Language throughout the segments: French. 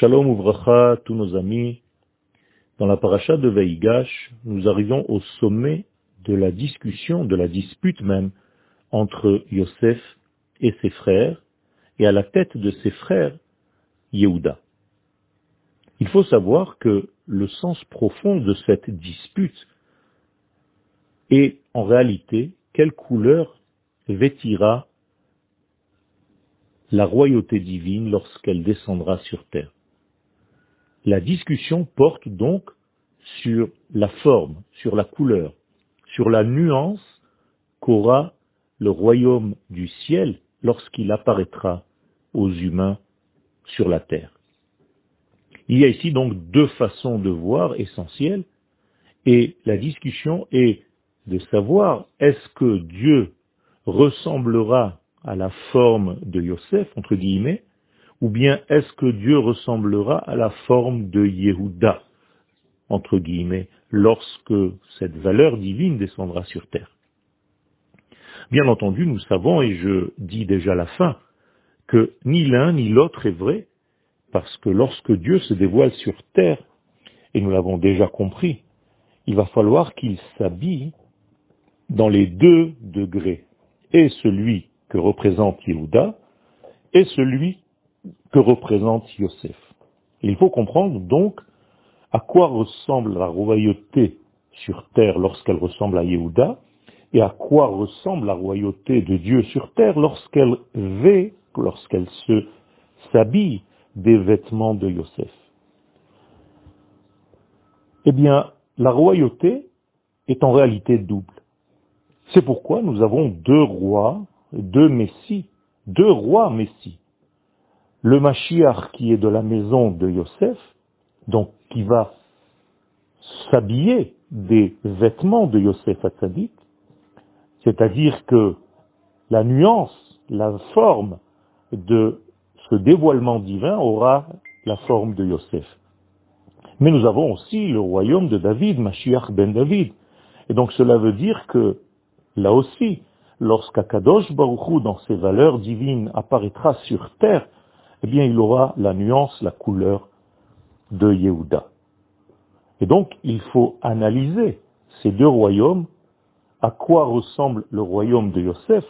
Shalom Uvracha, tous nos amis. Dans la paracha de Veigash, nous arrivons au sommet de la discussion, de la dispute même, entre Yosef et ses frères, et à la tête de ses frères, Yehuda. Il faut savoir que le sens profond de cette dispute est en réalité quelle couleur vêtira la royauté divine lorsqu'elle descendra sur terre. La discussion porte donc sur la forme, sur la couleur, sur la nuance qu'aura le royaume du ciel lorsqu'il apparaîtra aux humains sur la terre. Il y a ici donc deux façons de voir essentielles, et la discussion est de savoir est-ce que Dieu ressemblera à la forme de Yosef, entre guillemets, ou bien est-ce que Dieu ressemblera à la forme de Yehuda, entre guillemets, lorsque cette valeur divine descendra sur terre? Bien entendu, nous savons, et je dis déjà la fin, que ni l'un ni l'autre est vrai, parce que lorsque Dieu se dévoile sur terre, et nous l'avons déjà compris, il va falloir qu'il s'habille dans les deux degrés, et celui que représente Yehuda et celui que représente Yosef. Il faut comprendre donc à quoi ressemble la royauté sur terre lorsqu'elle ressemble à Yehuda et à quoi ressemble la royauté de Dieu sur terre lorsqu'elle vêt, lorsqu'elle se s'habille des vêtements de Yosef. Eh bien, la royauté est en réalité double. C'est pourquoi nous avons deux rois deux Messies, deux rois Messies. Le Mashiach qui est de la maison de Yosef, donc qui va s'habiller des vêtements de Yosef Hatzadik, c'est-à-dire que la nuance, la forme de ce dévoilement divin aura la forme de Yosef. Mais nous avons aussi le royaume de David, Mashiach ben David. Et donc cela veut dire que, là aussi, lorsqu'Akadosh Baruchou, dans ses valeurs divines, apparaîtra sur terre, eh bien, il aura la nuance, la couleur de Yehuda. Et donc, il faut analyser ces deux royaumes, à quoi ressemble le royaume de Yosef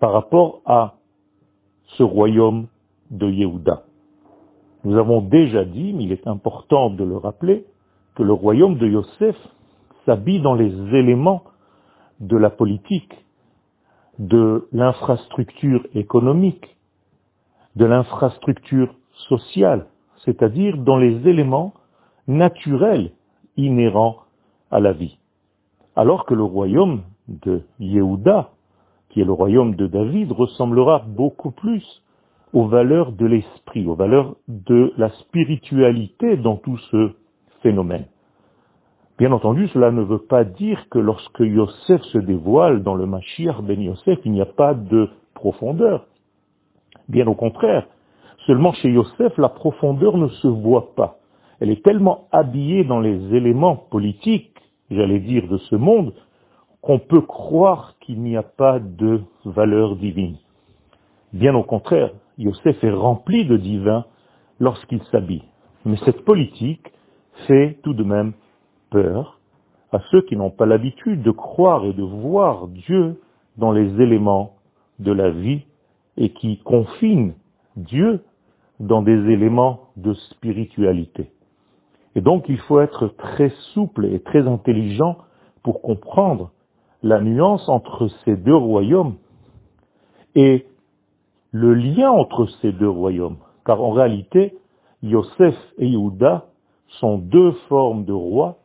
par rapport à ce royaume de Yehuda? Nous avons déjà dit, mais il est important de le rappeler, que le royaume de Yosef s'habille dans les éléments de la politique, de l'infrastructure économique, de l'infrastructure sociale, c'est-à-dire dans les éléments naturels inhérents à la vie. Alors que le royaume de Yehuda, qui est le royaume de David, ressemblera beaucoup plus aux valeurs de l'esprit, aux valeurs de la spiritualité dans tout ce phénomène. Bien entendu, cela ne veut pas dire que lorsque Yosef se dévoile dans le Mashiach ben Yosef, il n'y a pas de profondeur. Bien au contraire, seulement chez Yosef, la profondeur ne se voit pas. Elle est tellement habillée dans les éléments politiques, j'allais dire, de ce monde, qu'on peut croire qu'il n'y a pas de valeur divine. Bien au contraire, Yosef est rempli de divin lorsqu'il s'habille. Mais cette politique fait tout de même peur à ceux qui n'ont pas l'habitude de croire et de voir Dieu dans les éléments de la vie et qui confinent Dieu dans des éléments de spiritualité. Et donc il faut être très souple et très intelligent pour comprendre la nuance entre ces deux royaumes et le lien entre ces deux royaumes. Car en réalité, Yosef et Yehuda sont deux formes de rois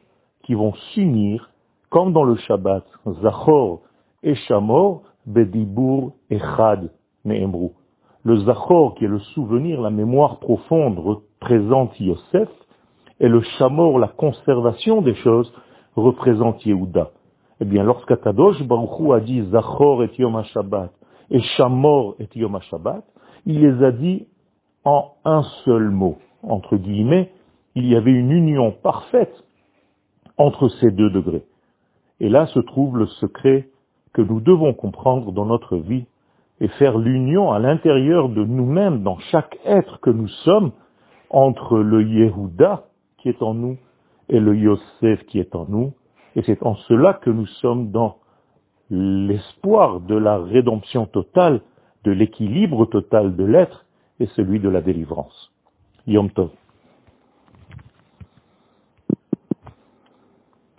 qui vont s'unir, comme dans le Shabbat, Zachor et Shamor, Bedibur et Chad, Le Zachor, qui est le souvenir, la mémoire profonde, représente Yosef, et le Shamor, la conservation des choses, représente Yehuda. Eh bien, lorsqu'Akadosh Baruch a dit Zachor et Yom HaShabbat et Shamor et Yom HaShabbat, il les a dit en un seul mot. Entre guillemets, il y avait une union parfaite entre ces deux degrés. Et là se trouve le secret que nous devons comprendre dans notre vie et faire l'union à l'intérieur de nous-mêmes, dans chaque être que nous sommes, entre le Yehuda qui est en nous et le Yosef qui est en nous. Et c'est en cela que nous sommes dans l'espoir de la rédemption totale, de l'équilibre total de l'être et celui de la délivrance. Yom Tov.